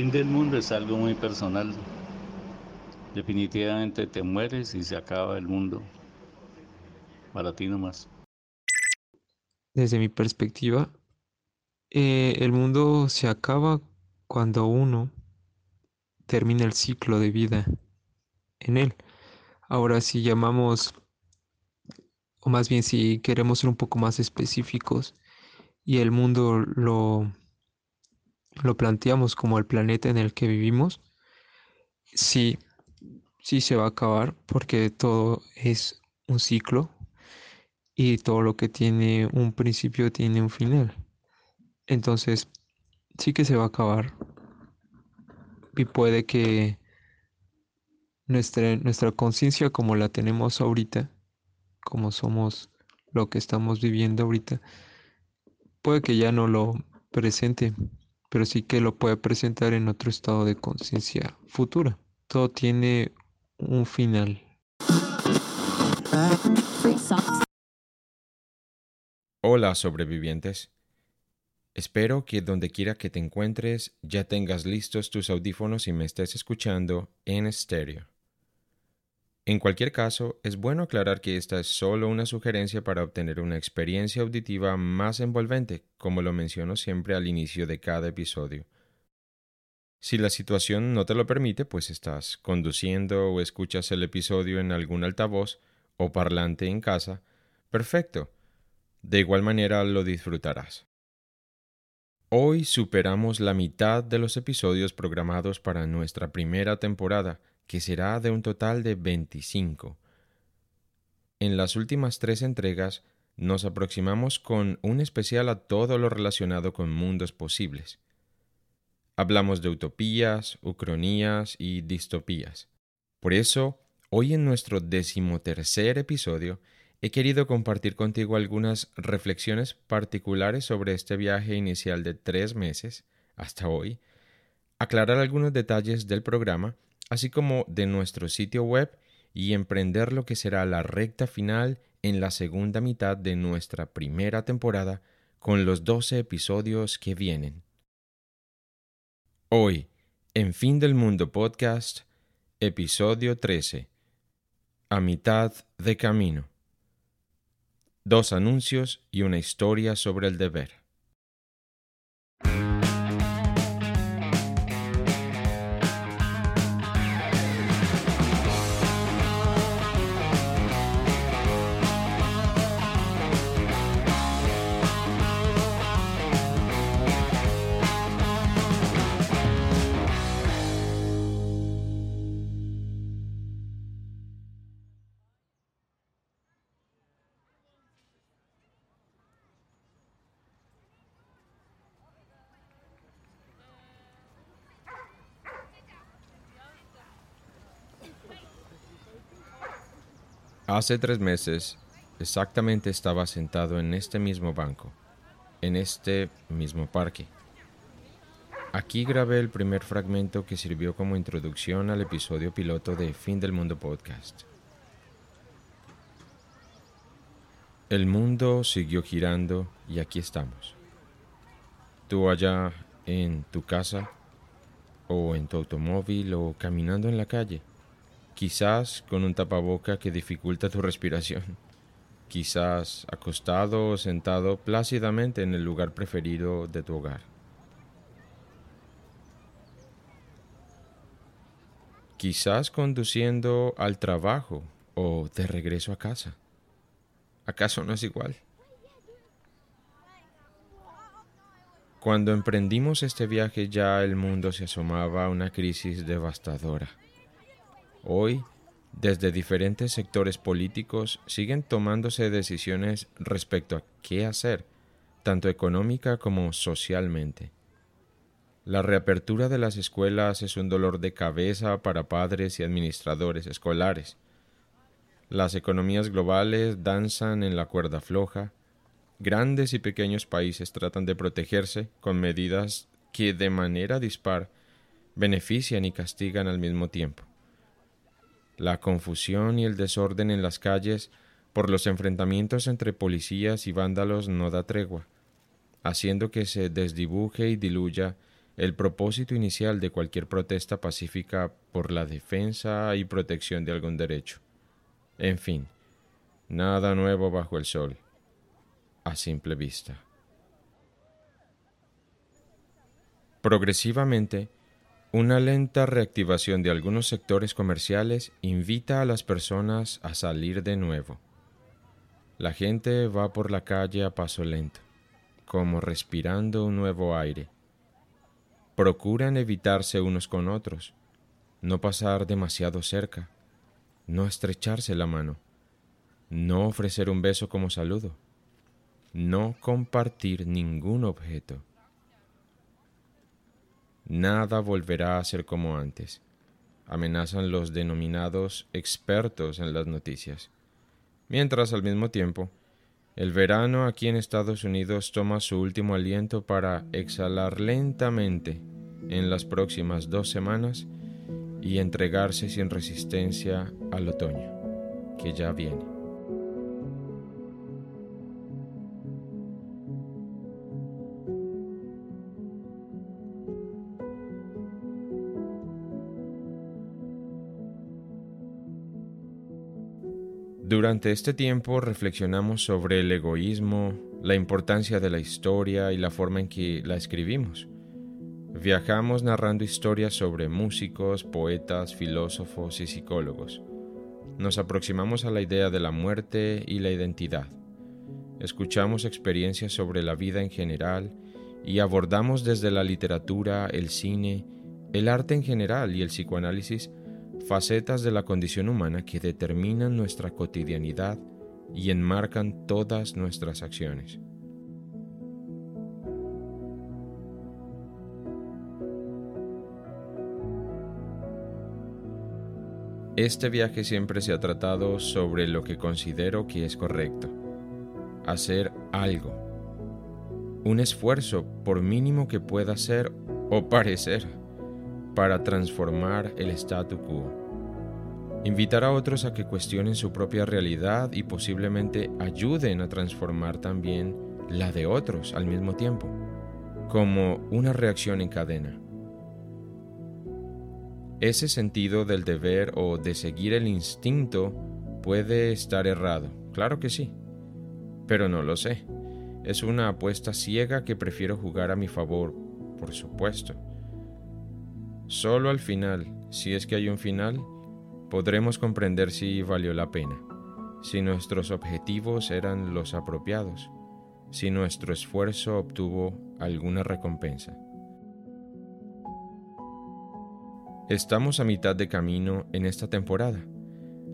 Fin del mundo es algo muy personal. Definitivamente te mueres y se acaba el mundo. Para ti nomás. Desde mi perspectiva, eh, el mundo se acaba cuando uno termina el ciclo de vida en él. Ahora, si llamamos, o más bien si queremos ser un poco más específicos, y el mundo lo lo planteamos como el planeta en el que vivimos, sí, sí se va a acabar porque todo es un ciclo y todo lo que tiene un principio tiene un final. Entonces, sí que se va a acabar y puede que nuestra, nuestra conciencia como la tenemos ahorita, como somos lo que estamos viviendo ahorita, puede que ya no lo presente pero sí que lo puede presentar en otro estado de conciencia futura. Todo tiene un final. Hola sobrevivientes. Espero que donde quiera que te encuentres ya tengas listos tus audífonos y me estés escuchando en estéreo. En cualquier caso, es bueno aclarar que esta es solo una sugerencia para obtener una experiencia auditiva más envolvente, como lo menciono siempre al inicio de cada episodio. Si la situación no te lo permite, pues estás conduciendo o escuchas el episodio en algún altavoz o parlante en casa, perfecto. De igual manera lo disfrutarás. Hoy superamos la mitad de los episodios programados para nuestra primera temporada, que será de un total de 25. En las últimas tres entregas nos aproximamos con un especial a todo lo relacionado con mundos posibles. Hablamos de utopías, ucronías y distopías. Por eso, hoy en nuestro decimotercer episodio, he querido compartir contigo algunas reflexiones particulares sobre este viaje inicial de tres meses, hasta hoy, aclarar algunos detalles del programa así como de nuestro sitio web y emprender lo que será la recta final en la segunda mitad de nuestra primera temporada con los 12 episodios que vienen. Hoy, en Fin del Mundo Podcast, episodio 13. A mitad de camino. Dos anuncios y una historia sobre el deber. Hace tres meses, exactamente estaba sentado en este mismo banco, en este mismo parque. Aquí grabé el primer fragmento que sirvió como introducción al episodio piloto de Fin del Mundo Podcast. El mundo siguió girando y aquí estamos. Tú allá en tu casa, o en tu automóvil, o caminando en la calle quizás con un tapaboca que dificulta tu respiración, quizás acostado o sentado plácidamente en el lugar preferido de tu hogar. Quizás conduciendo al trabajo o de regreso a casa. ¿Acaso no es igual? Cuando emprendimos este viaje ya el mundo se asomaba a una crisis devastadora. Hoy, desde diferentes sectores políticos siguen tomándose decisiones respecto a qué hacer, tanto económica como socialmente. La reapertura de las escuelas es un dolor de cabeza para padres y administradores escolares. Las economías globales danzan en la cuerda floja, Grandes y pequeños países tratan de protegerse con medidas que de manera dispar benefician y castigan al mismo tiempo. La confusión y el desorden en las calles por los enfrentamientos entre policías y vándalos no da tregua, haciendo que se desdibuje y diluya el propósito inicial de cualquier protesta pacífica por la defensa y protección de algún derecho. En fin, nada nuevo bajo el sol a simple vista. Progresivamente, una lenta reactivación de algunos sectores comerciales invita a las personas a salir de nuevo. La gente va por la calle a paso lento, como respirando un nuevo aire. Procuran evitarse unos con otros, no pasar demasiado cerca, no estrecharse la mano, no ofrecer un beso como saludo no compartir ningún objeto. Nada volverá a ser como antes, amenazan los denominados expertos en las noticias. Mientras al mismo tiempo, el verano aquí en Estados Unidos toma su último aliento para exhalar lentamente en las próximas dos semanas y entregarse sin resistencia al otoño, que ya viene. Durante este tiempo reflexionamos sobre el egoísmo, la importancia de la historia y la forma en que la escribimos. Viajamos narrando historias sobre músicos, poetas, filósofos y psicólogos. Nos aproximamos a la idea de la muerte y la identidad. Escuchamos experiencias sobre la vida en general y abordamos desde la literatura, el cine, el arte en general y el psicoanálisis facetas de la condición humana que determinan nuestra cotidianidad y enmarcan todas nuestras acciones. Este viaje siempre se ha tratado sobre lo que considero que es correcto, hacer algo, un esfuerzo por mínimo que pueda ser o parecer para transformar el statu quo. Invitar a otros a que cuestionen su propia realidad y posiblemente ayuden a transformar también la de otros al mismo tiempo, como una reacción en cadena. Ese sentido del deber o de seguir el instinto puede estar errado, claro que sí, pero no lo sé. Es una apuesta ciega que prefiero jugar a mi favor, por supuesto. Solo al final, si es que hay un final, podremos comprender si valió la pena, si nuestros objetivos eran los apropiados, si nuestro esfuerzo obtuvo alguna recompensa. Estamos a mitad de camino en esta temporada.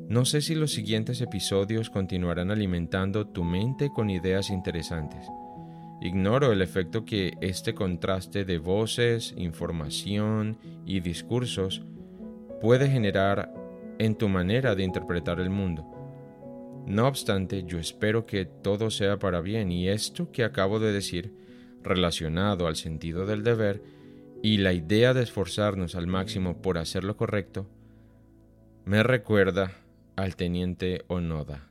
No sé si los siguientes episodios continuarán alimentando tu mente con ideas interesantes Ignoro el efecto que este contraste de voces, información y discursos puede generar en tu manera de interpretar el mundo. No obstante, yo espero que todo sea para bien y esto que acabo de decir, relacionado al sentido del deber y la idea de esforzarnos al máximo por hacer lo correcto, me recuerda al teniente Onoda.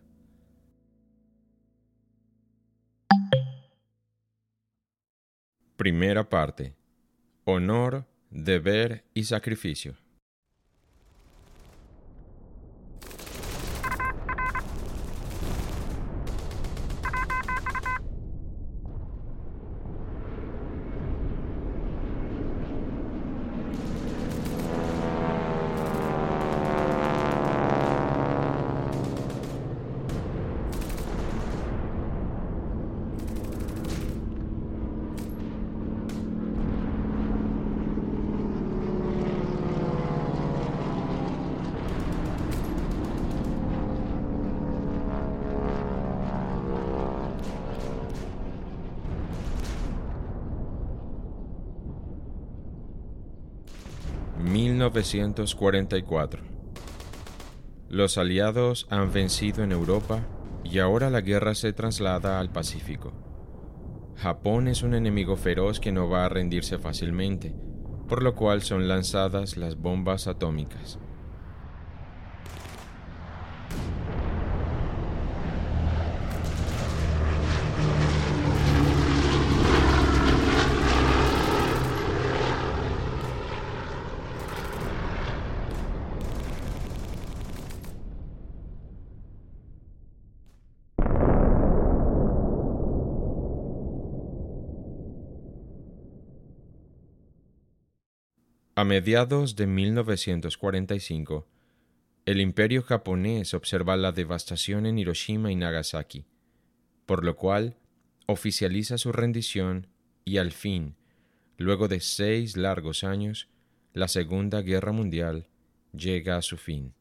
Primera parte. Honor, deber y sacrificio. 1944. Los aliados han vencido en Europa y ahora la guerra se traslada al Pacífico. Japón es un enemigo feroz que no va a rendirse fácilmente, por lo cual son lanzadas las bombas atómicas. A mediados de 1945, el imperio japonés observa la devastación en Hiroshima y Nagasaki, por lo cual oficializa su rendición y al fin, luego de seis largos años, la Segunda Guerra Mundial llega a su fin.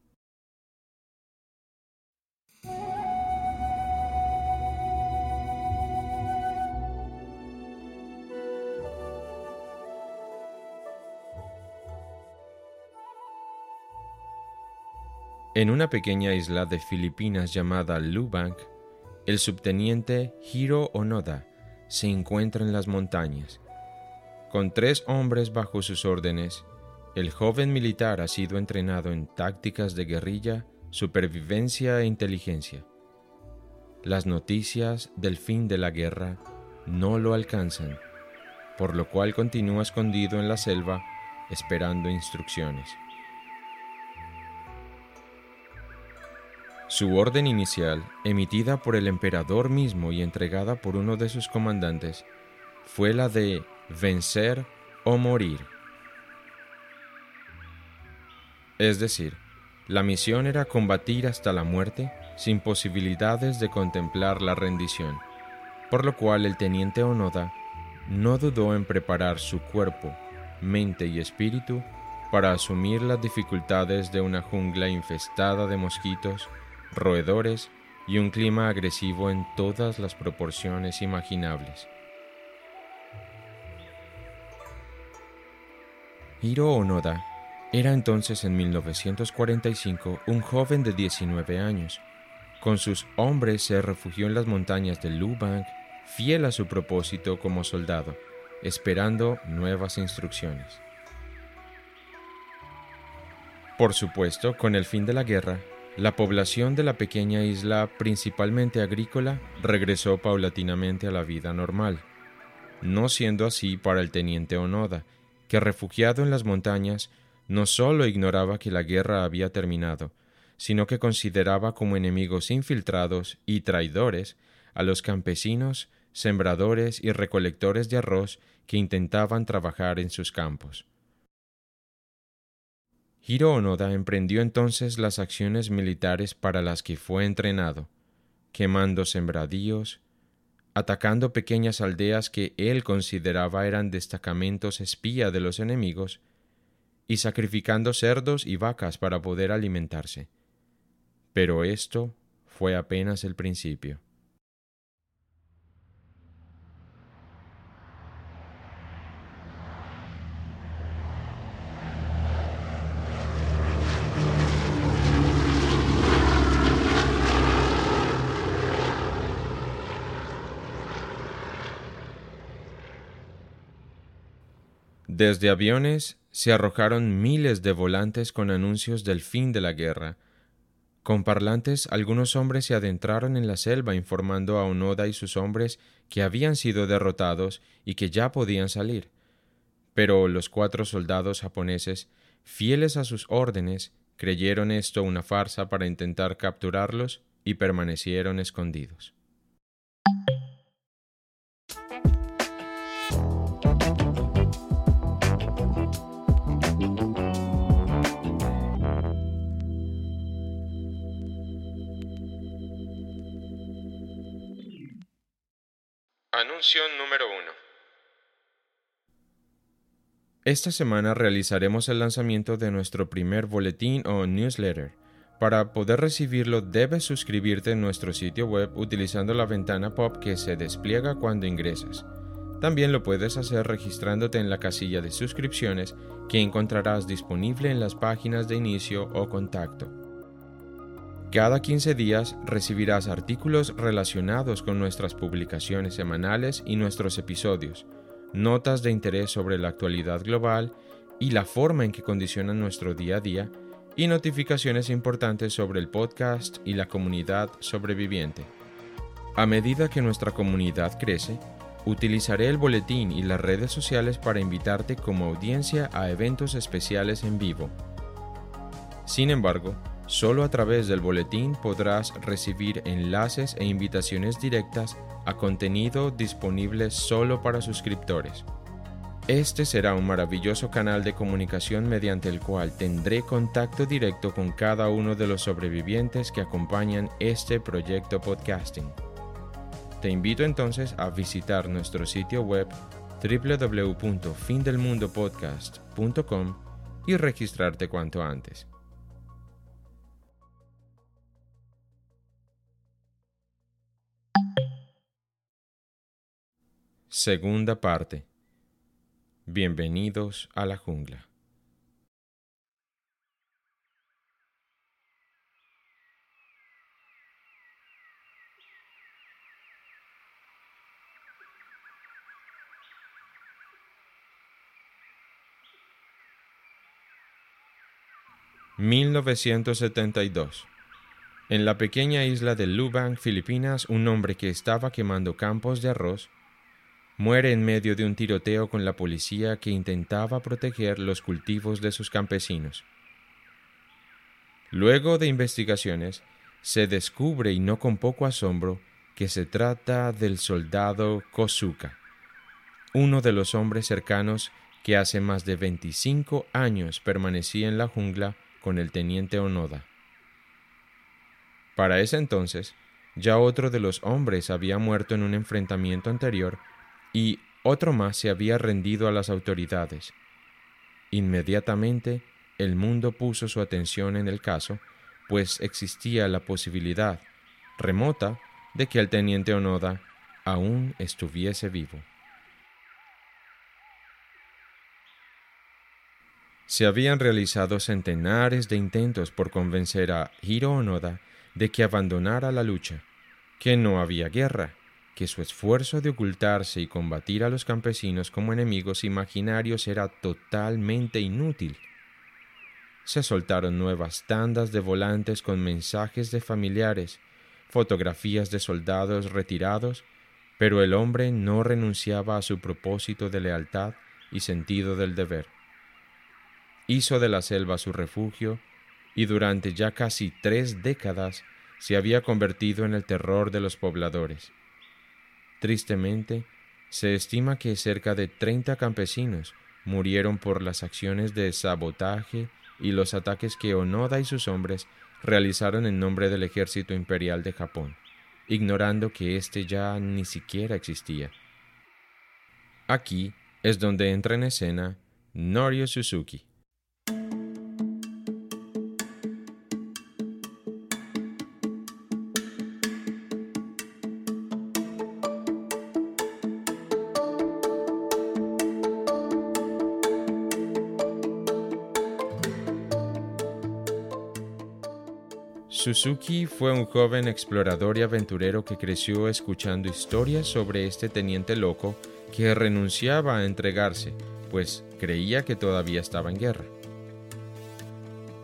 En una pequeña isla de Filipinas llamada Lubang, el subteniente Hiro Onoda se encuentra en las montañas. Con tres hombres bajo sus órdenes, el joven militar ha sido entrenado en tácticas de guerrilla, supervivencia e inteligencia. Las noticias del fin de la guerra no lo alcanzan, por lo cual continúa escondido en la selva esperando instrucciones. Su orden inicial, emitida por el emperador mismo y entregada por uno de sus comandantes, fue la de vencer o morir. Es decir, la misión era combatir hasta la muerte sin posibilidades de contemplar la rendición, por lo cual el teniente Onoda no dudó en preparar su cuerpo, mente y espíritu para asumir las dificultades de una jungla infestada de mosquitos roedores y un clima agresivo en todas las proporciones imaginables. Hiro Onoda era entonces en 1945 un joven de 19 años. Con sus hombres se refugió en las montañas de Lubang, fiel a su propósito como soldado, esperando nuevas instrucciones. Por supuesto, con el fin de la guerra, la población de la pequeña isla, principalmente agrícola, regresó paulatinamente a la vida normal, no siendo así para el teniente Onoda, que refugiado en las montañas, no sólo ignoraba que la guerra había terminado, sino que consideraba como enemigos infiltrados y traidores a los campesinos, sembradores y recolectores de arroz que intentaban trabajar en sus campos. Hiro emprendió entonces las acciones militares para las que fue entrenado, quemando sembradíos, atacando pequeñas aldeas que él consideraba eran destacamentos espía de los enemigos, y sacrificando cerdos y vacas para poder alimentarse. Pero esto fue apenas el principio. Desde aviones se arrojaron miles de volantes con anuncios del fin de la guerra. Con parlantes algunos hombres se adentraron en la selva informando a Onoda y sus hombres que habían sido derrotados y que ya podían salir. Pero los cuatro soldados japoneses, fieles a sus órdenes, creyeron esto una farsa para intentar capturarlos y permanecieron escondidos. Anuncio número 1. Esta semana realizaremos el lanzamiento de nuestro primer boletín o newsletter. Para poder recibirlo debes suscribirte en nuestro sitio web utilizando la ventana pop que se despliega cuando ingresas. También lo puedes hacer registrándote en la casilla de suscripciones que encontrarás disponible en las páginas de inicio o contacto. Cada 15 días recibirás artículos relacionados con nuestras publicaciones semanales y nuestros episodios, notas de interés sobre la actualidad global y la forma en que condicionan nuestro día a día, y notificaciones importantes sobre el podcast y la comunidad sobreviviente. A medida que nuestra comunidad crece, utilizaré el boletín y las redes sociales para invitarte como audiencia a eventos especiales en vivo. Sin embargo, solo a través del boletín podrás recibir enlaces e invitaciones directas a contenido disponible solo para suscriptores. Este será un maravilloso canal de comunicación mediante el cual tendré contacto directo con cada uno de los sobrevivientes que acompañan este proyecto podcasting. Te invito entonces a visitar nuestro sitio web www.findelmundopodcast.com y registrarte cuanto antes. Segunda parte. Bienvenidos a la jungla. ...1972... En la pequeña isla de Lubang, Filipinas, un hombre que estaba quemando campos de arroz muere en medio de un tiroteo con la policía que intentaba proteger los cultivos de sus campesinos. Luego de investigaciones, se descubre, y no con poco asombro, que se trata del soldado Kosuka, uno de los hombres cercanos que hace más de 25 años permanecía en la jungla con el teniente Onoda. Para ese entonces, ya otro de los hombres había muerto en un enfrentamiento anterior y otro más se había rendido a las autoridades. Inmediatamente el mundo puso su atención en el caso, pues existía la posibilidad, remota, de que el teniente Onoda aún estuviese vivo. Se habían realizado centenares de intentos por convencer a Hiro Onoda de que abandonara la lucha, que no había guerra, que su esfuerzo de ocultarse y combatir a los campesinos como enemigos imaginarios era totalmente inútil. Se soltaron nuevas tandas de volantes con mensajes de familiares, fotografías de soldados retirados, pero el hombre no renunciaba a su propósito de lealtad y sentido del deber. Hizo de la selva su refugio y durante ya casi tres décadas se había convertido en el terror de los pobladores. Tristemente, se estima que cerca de 30 campesinos murieron por las acciones de sabotaje y los ataques que Onoda y sus hombres realizaron en nombre del ejército imperial de Japón, ignorando que éste ya ni siquiera existía. Aquí es donde entra en escena Norio Suzuki. Suzuki fue un joven explorador y aventurero que creció escuchando historias sobre este teniente loco que renunciaba a entregarse, pues creía que todavía estaba en guerra.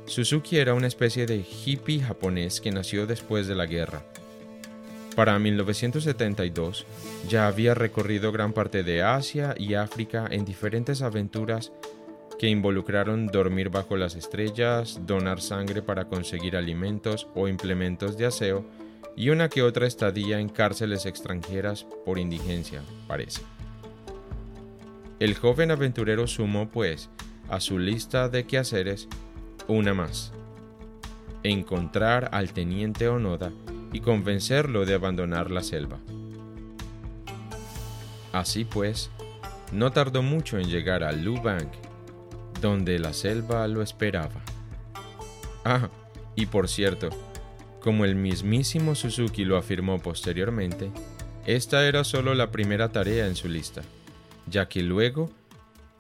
Suzuki era una especie de hippie japonés que nació después de la guerra. Para 1972 ya había recorrido gran parte de Asia y África en diferentes aventuras que involucraron dormir bajo las estrellas, donar sangre para conseguir alimentos o implementos de aseo, y una que otra estadía en cárceles extranjeras por indigencia, parece. El joven aventurero sumó, pues, a su lista de quehaceres una más. Encontrar al teniente Onoda y convencerlo de abandonar la selva. Así pues, no tardó mucho en llegar a Lubang donde la selva lo esperaba. Ah, y por cierto, como el mismísimo Suzuki lo afirmó posteriormente, esta era solo la primera tarea en su lista. ya que luego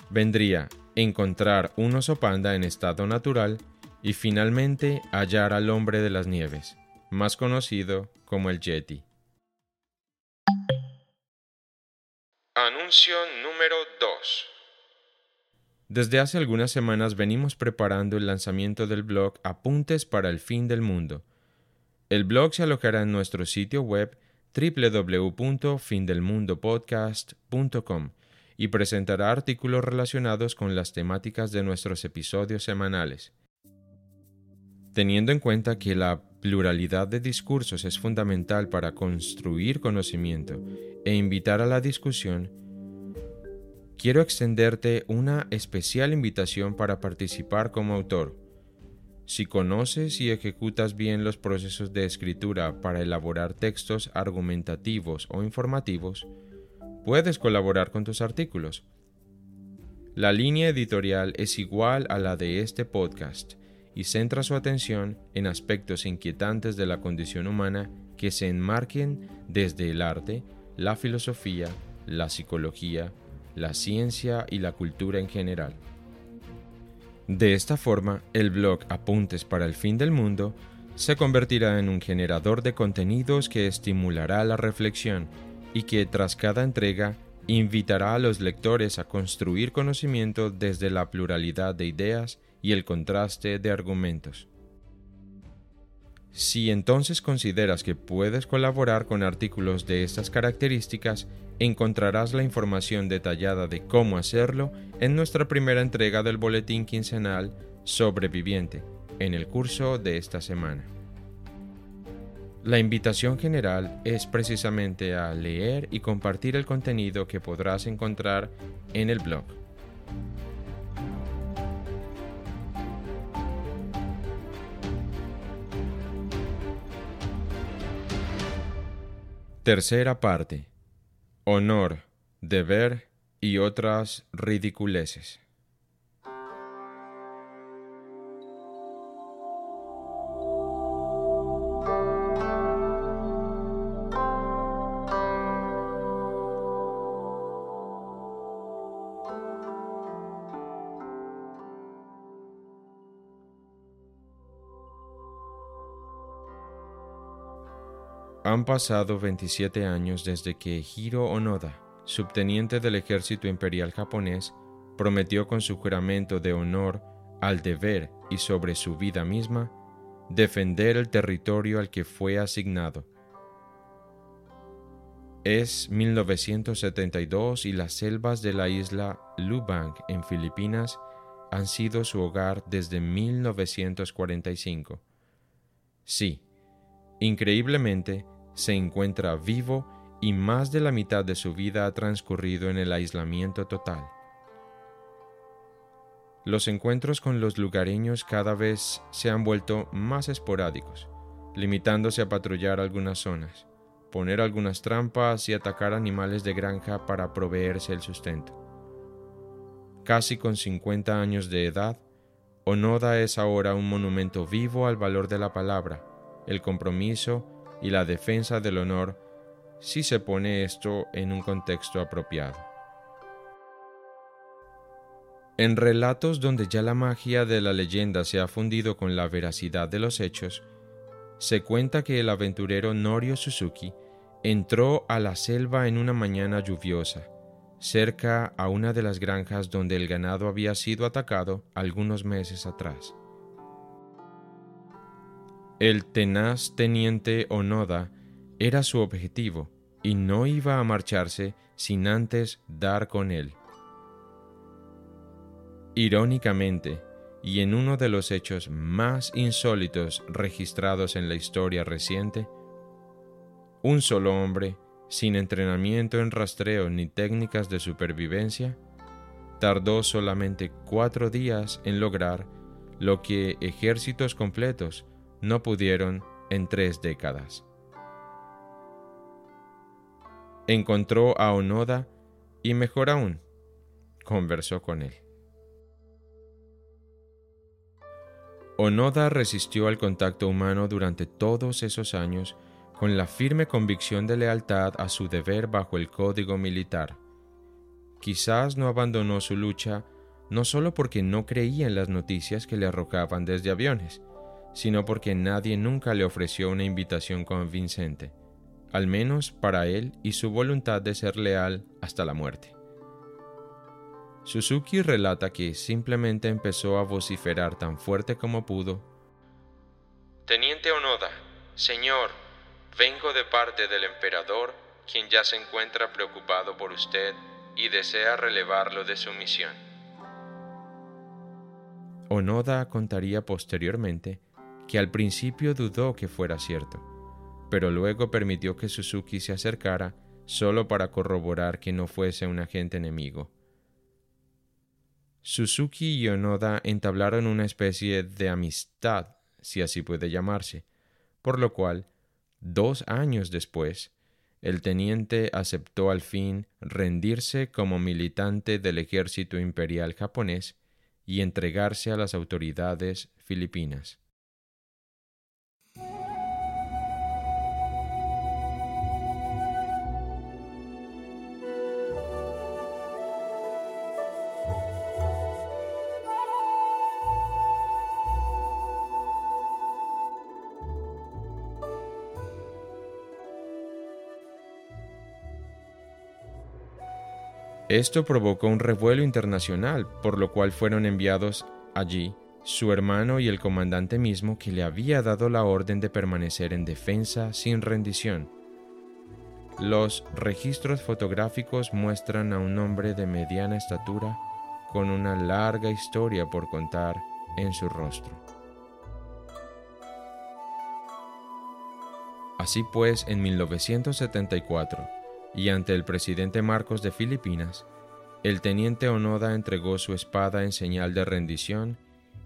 vendría encontrar un oso panda en estado natural y finalmente hallar al hombre de las nieves, más conocido como el Yeti. Anuncio número 2. Desde hace algunas semanas venimos preparando el lanzamiento del blog Apuntes para el Fin del Mundo. El blog se alojará en nuestro sitio web www.findelmundopodcast.com y presentará artículos relacionados con las temáticas de nuestros episodios semanales. Teniendo en cuenta que la pluralidad de discursos es fundamental para construir conocimiento e invitar a la discusión, quiero extenderte una especial invitación para participar como autor. Si conoces y ejecutas bien los procesos de escritura para elaborar textos argumentativos o informativos, puedes colaborar con tus artículos. La línea editorial es igual a la de este podcast y centra su atención en aspectos inquietantes de la condición humana que se enmarquen desde el arte, la filosofía, la psicología, la ciencia y la cultura en general. De esta forma, el blog Apuntes para el Fin del Mundo se convertirá en un generador de contenidos que estimulará la reflexión y que tras cada entrega invitará a los lectores a construir conocimiento desde la pluralidad de ideas y el contraste de argumentos. Si entonces consideras que puedes colaborar con artículos de estas características, encontrarás la información detallada de cómo hacerlo en nuestra primera entrega del boletín quincenal Sobreviviente, en el curso de esta semana. La invitación general es precisamente a leer y compartir el contenido que podrás encontrar en el blog. Tercera parte. Honor, deber y otras ridiculeces. Han pasado 27 años desde que Hiro Onoda, subteniente del ejército imperial japonés, prometió con su juramento de honor al deber y sobre su vida misma defender el territorio al que fue asignado. Es 1972 y las selvas de la isla Lubang en Filipinas han sido su hogar desde 1945. Sí, Increíblemente, se encuentra vivo y más de la mitad de su vida ha transcurrido en el aislamiento total. Los encuentros con los lugareños cada vez se han vuelto más esporádicos, limitándose a patrullar algunas zonas, poner algunas trampas y atacar animales de granja para proveerse el sustento. Casi con 50 años de edad, Onoda es ahora un monumento vivo al valor de la palabra, el compromiso y la defensa del honor si se pone esto en un contexto apropiado. En relatos donde ya la magia de la leyenda se ha fundido con la veracidad de los hechos, se cuenta que el aventurero Norio Suzuki entró a la selva en una mañana lluviosa, cerca a una de las granjas donde el ganado había sido atacado algunos meses atrás. El tenaz teniente Onoda era su objetivo y no iba a marcharse sin antes dar con él. Irónicamente, y en uno de los hechos más insólitos registrados en la historia reciente, un solo hombre, sin entrenamiento en rastreo ni técnicas de supervivencia, tardó solamente cuatro días en lograr lo que ejércitos completos no pudieron en tres décadas. Encontró a Onoda y mejor aún, conversó con él. Onoda resistió al contacto humano durante todos esos años con la firme convicción de lealtad a su deber bajo el código militar. quizás no abandonó su lucha no solo porque no creía en las noticias que le arrojaban desde aviones, sino porque nadie nunca le ofreció una invitación convincente, al menos para él y su voluntad de ser leal hasta la muerte. Suzuki relata que simplemente empezó a vociferar tan fuerte como pudo. Teniente Onoda, señor, vengo de parte del emperador, quien ya se encuentra preocupado por usted y desea relevarlo de su misión. Onoda contaría posteriormente que al principio dudó que fuera cierto, pero luego permitió que Suzuki se acercara solo para corroborar que no fuese un agente enemigo. Suzuki y Onoda entablaron una especie de amistad, si así puede llamarse, por lo cual, dos años después, el teniente aceptó al fin rendirse como militante del ejército imperial japonés y entregarse a las autoridades filipinas. Esto provocó un revuelo internacional, por lo cual fueron enviados allí su hermano y el comandante mismo que le había dado la orden de permanecer en defensa sin rendición. Los registros fotográficos muestran a un hombre de mediana estatura con una larga historia por contar en su rostro. Así pues, en 1974, y ante el presidente Marcos de Filipinas, el teniente Onoda entregó su espada en señal de rendición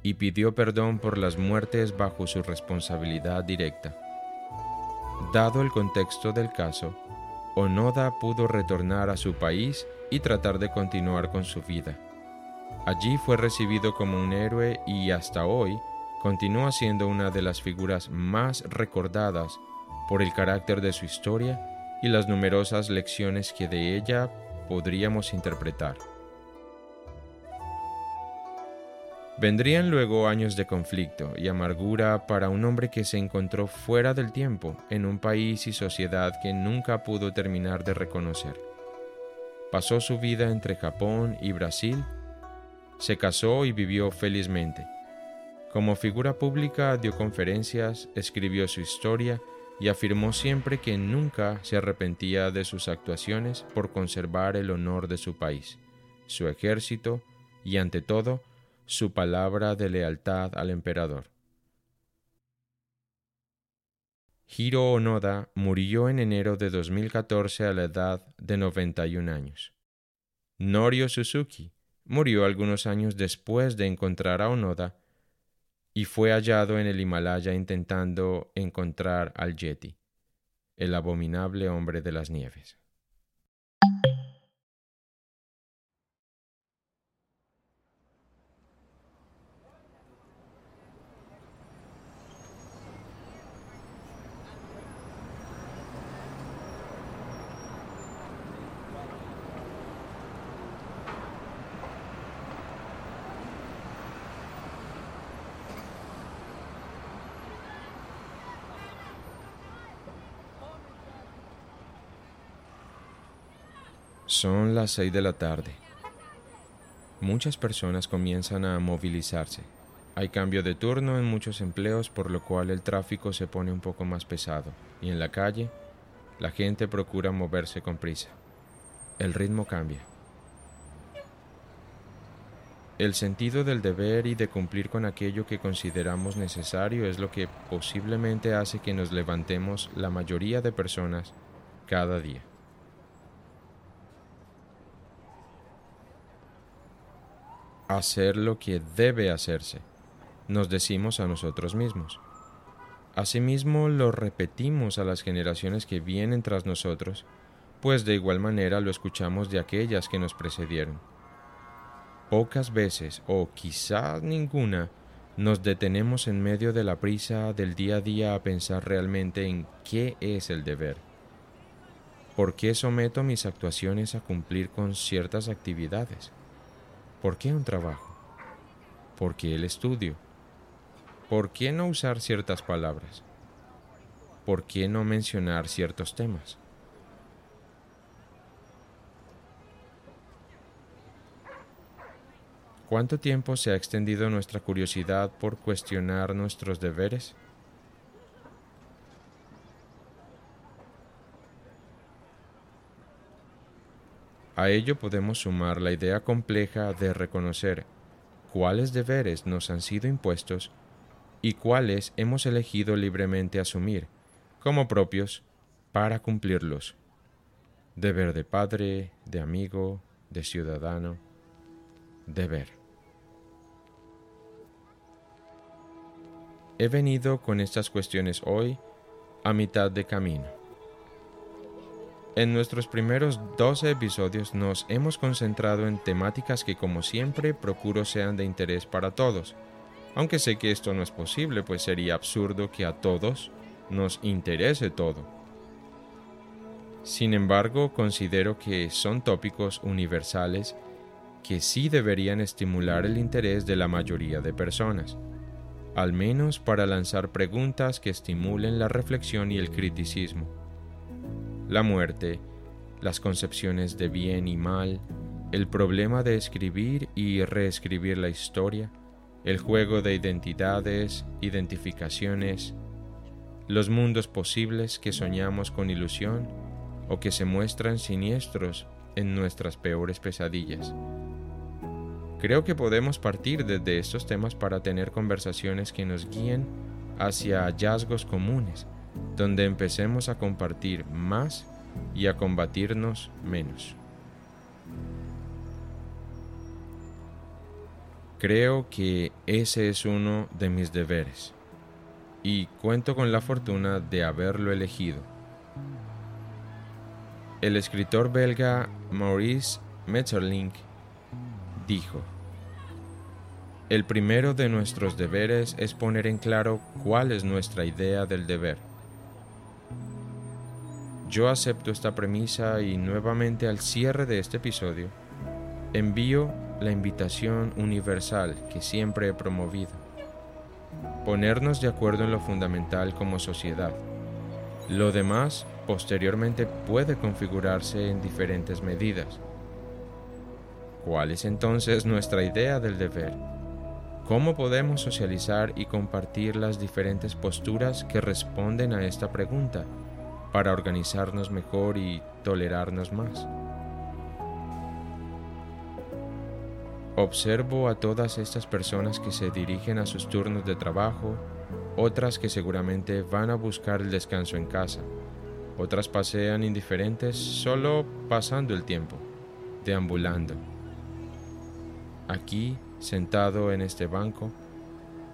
y pidió perdón por las muertes bajo su responsabilidad directa. Dado el contexto del caso, Onoda pudo retornar a su país y tratar de continuar con su vida. Allí fue recibido como un héroe y hasta hoy continúa siendo una de las figuras más recordadas por el carácter de su historia y las numerosas lecciones que de ella podríamos interpretar. Vendrían luego años de conflicto y amargura para un hombre que se encontró fuera del tiempo en un país y sociedad que nunca pudo terminar de reconocer. Pasó su vida entre Japón y Brasil, se casó y vivió felizmente. Como figura pública dio conferencias, escribió su historia y afirmó siempre que nunca se arrepentía de sus actuaciones por conservar el honor de su país, su ejército y ante todo su palabra de lealtad al emperador. Hiro Onoda murió en enero de 2014 a la edad de 91 años. Norio Suzuki murió algunos años después de encontrar a Onoda y fue hallado en el Himalaya intentando encontrar al Yeti, el abominable hombre de las nieves. Son las seis de la tarde. Muchas personas comienzan a movilizarse. Hay cambio de turno en muchos empleos por lo cual el tráfico se pone un poco más pesado y en la calle la gente procura moverse con prisa. El ritmo cambia. El sentido del deber y de cumplir con aquello que consideramos necesario es lo que posiblemente hace que nos levantemos la mayoría de personas cada día. Hacer lo que debe hacerse, nos decimos a nosotros mismos. Asimismo lo repetimos a las generaciones que vienen tras nosotros, pues de igual manera lo escuchamos de aquellas que nos precedieron. Pocas veces, o quizás ninguna, nos detenemos en medio de la prisa del día a día a pensar realmente en qué es el deber. ¿Por qué someto mis actuaciones a cumplir con ciertas actividades? ¿Por qué un trabajo? ¿Por qué el estudio? ¿Por qué no usar ciertas palabras? ¿Por qué no mencionar ciertos temas? ¿Cuánto tiempo se ha extendido nuestra curiosidad por cuestionar nuestros deberes? A ello podemos sumar la idea compleja de reconocer cuáles deberes nos han sido impuestos y cuáles hemos elegido libremente asumir como propios para cumplirlos. Deber de padre, de amigo, de ciudadano, deber. He venido con estas cuestiones hoy a mitad de camino. En nuestros primeros 12 episodios nos hemos concentrado en temáticas que como siempre procuro sean de interés para todos, aunque sé que esto no es posible, pues sería absurdo que a todos nos interese todo. Sin embargo, considero que son tópicos universales que sí deberían estimular el interés de la mayoría de personas, al menos para lanzar preguntas que estimulen la reflexión y el criticismo la muerte, las concepciones de bien y mal, el problema de escribir y reescribir la historia, el juego de identidades, identificaciones, los mundos posibles que soñamos con ilusión o que se muestran siniestros en nuestras peores pesadillas. Creo que podemos partir desde estos temas para tener conversaciones que nos guíen hacia hallazgos comunes donde empecemos a compartir más y a combatirnos menos. Creo que ese es uno de mis deberes y cuento con la fortuna de haberlo elegido. El escritor belga Maurice Metterlink dijo, El primero de nuestros deberes es poner en claro cuál es nuestra idea del deber. Yo acepto esta premisa y nuevamente al cierre de este episodio envío la invitación universal que siempre he promovido. Ponernos de acuerdo en lo fundamental como sociedad. Lo demás posteriormente puede configurarse en diferentes medidas. ¿Cuál es entonces nuestra idea del deber? ¿Cómo podemos socializar y compartir las diferentes posturas que responden a esta pregunta? Para organizarnos mejor y tolerarnos más. Observo a todas estas personas que se dirigen a sus turnos de trabajo, otras que seguramente van a buscar el descanso en casa, otras pasean indiferentes solo pasando el tiempo, deambulando. Aquí, sentado en este banco,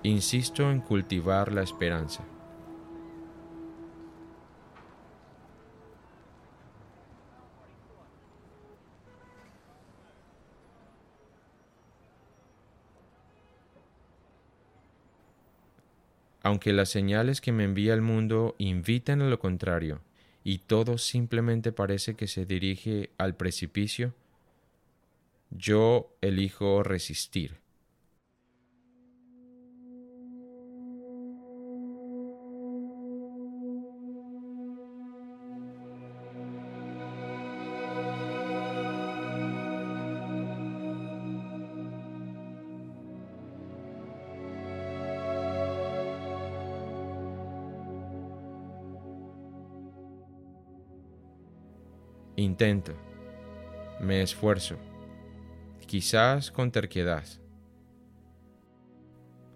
insisto en cultivar la esperanza. Aunque las señales que me envía el mundo invitan a lo contrario, y todo simplemente parece que se dirige al precipicio, yo elijo resistir. Intento, me esfuerzo, quizás con terquedad,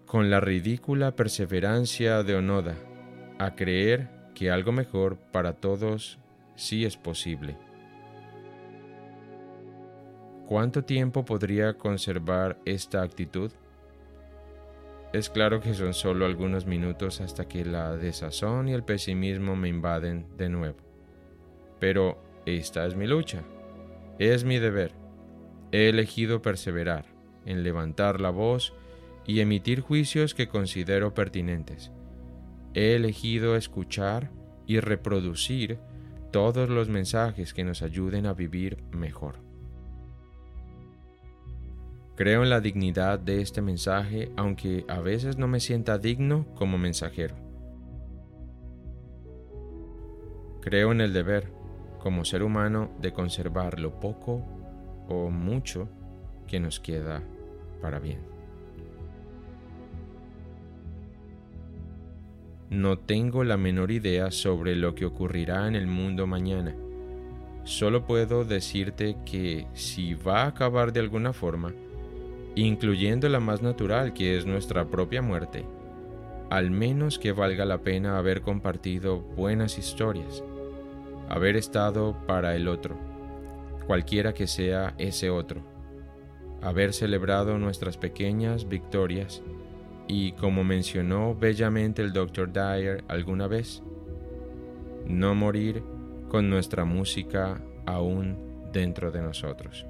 con la ridícula perseverancia de Onoda, a creer que algo mejor para todos sí es posible. ¿Cuánto tiempo podría conservar esta actitud? Es claro que son solo algunos minutos hasta que la desazón y el pesimismo me invaden de nuevo. Pero esta es mi lucha. Es mi deber. He elegido perseverar en levantar la voz y emitir juicios que considero pertinentes. He elegido escuchar y reproducir todos los mensajes que nos ayuden a vivir mejor. Creo en la dignidad de este mensaje, aunque a veces no me sienta digno como mensajero. Creo en el deber, como ser humano, de conservar lo poco o mucho que nos queda para bien. No tengo la menor idea sobre lo que ocurrirá en el mundo mañana. Solo puedo decirte que si va a acabar de alguna forma, incluyendo la más natural que es nuestra propia muerte, al menos que valga la pena haber compartido buenas historias, haber estado para el otro, cualquiera que sea ese otro, haber celebrado nuestras pequeñas victorias y, como mencionó bellamente el Dr. Dyer alguna vez, no morir con nuestra música aún dentro de nosotros.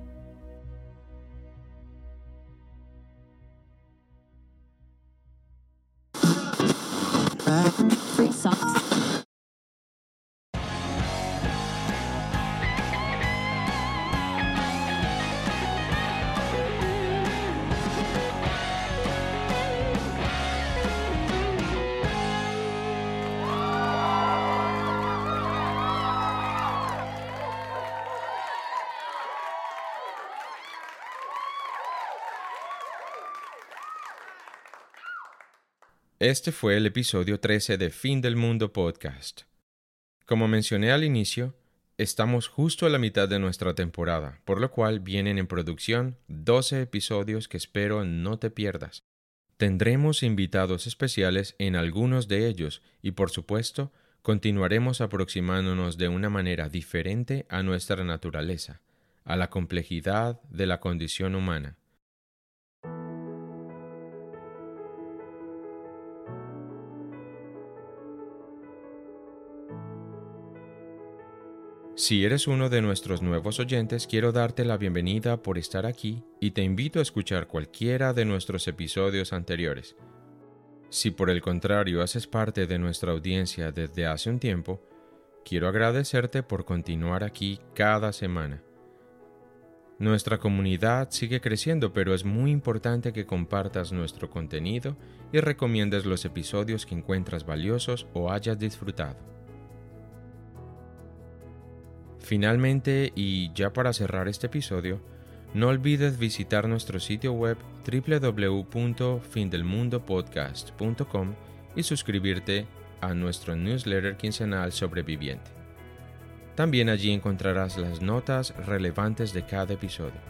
Este fue el episodio 13 de Fin del Mundo Podcast. Como mencioné al inicio, estamos justo a la mitad de nuestra temporada, por lo cual vienen en producción 12 episodios que espero no te pierdas. Tendremos invitados especiales en algunos de ellos y por supuesto continuaremos aproximándonos de una manera diferente a nuestra naturaleza, a la complejidad de la condición humana. Si eres uno de nuestros nuevos oyentes, quiero darte la bienvenida por estar aquí y te invito a escuchar cualquiera de nuestros episodios anteriores. Si por el contrario haces parte de nuestra audiencia desde hace un tiempo, quiero agradecerte por continuar aquí cada semana. Nuestra comunidad sigue creciendo, pero es muy importante que compartas nuestro contenido y recomiendes los episodios que encuentras valiosos o hayas disfrutado. Finalmente, y ya para cerrar este episodio, no olvides visitar nuestro sitio web www.findelmundopodcast.com y suscribirte a nuestro newsletter quincenal sobreviviente. También allí encontrarás las notas relevantes de cada episodio.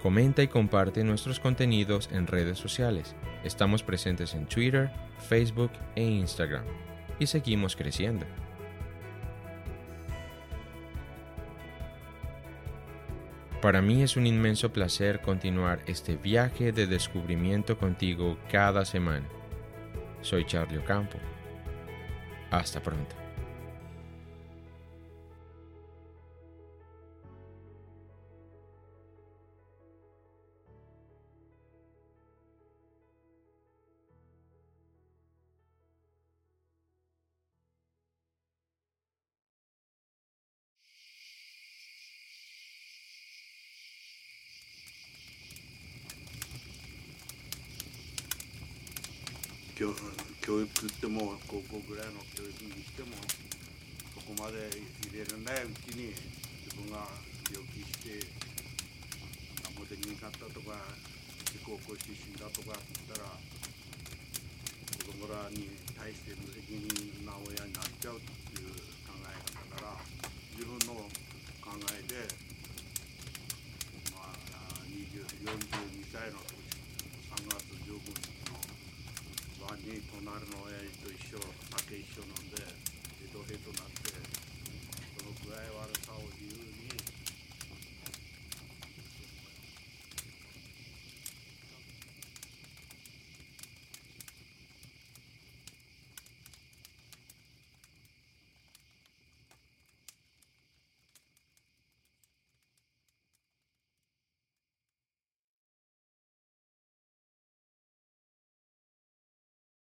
Comenta y comparte nuestros contenidos en redes sociales. Estamos presentes en Twitter, Facebook e Instagram. Y seguimos creciendo. Para mí es un inmenso placer continuar este viaje de descubrimiento contigo cada semana. Soy Charlie Ocampo. Hasta pronto. 教教育っても高校ぐらいの教育にしてもそこまで入れられないうちに自分が病気して何もできなかったとか事故を起こして死んだとかって言ったら子供らに対して無責任な親になっちゃうっていう考え方から自分の考えで、まあ、242歳の3月15日に隣の親父と一緒酒一緒飲んでヘトヘトなってその具合悪さを理由に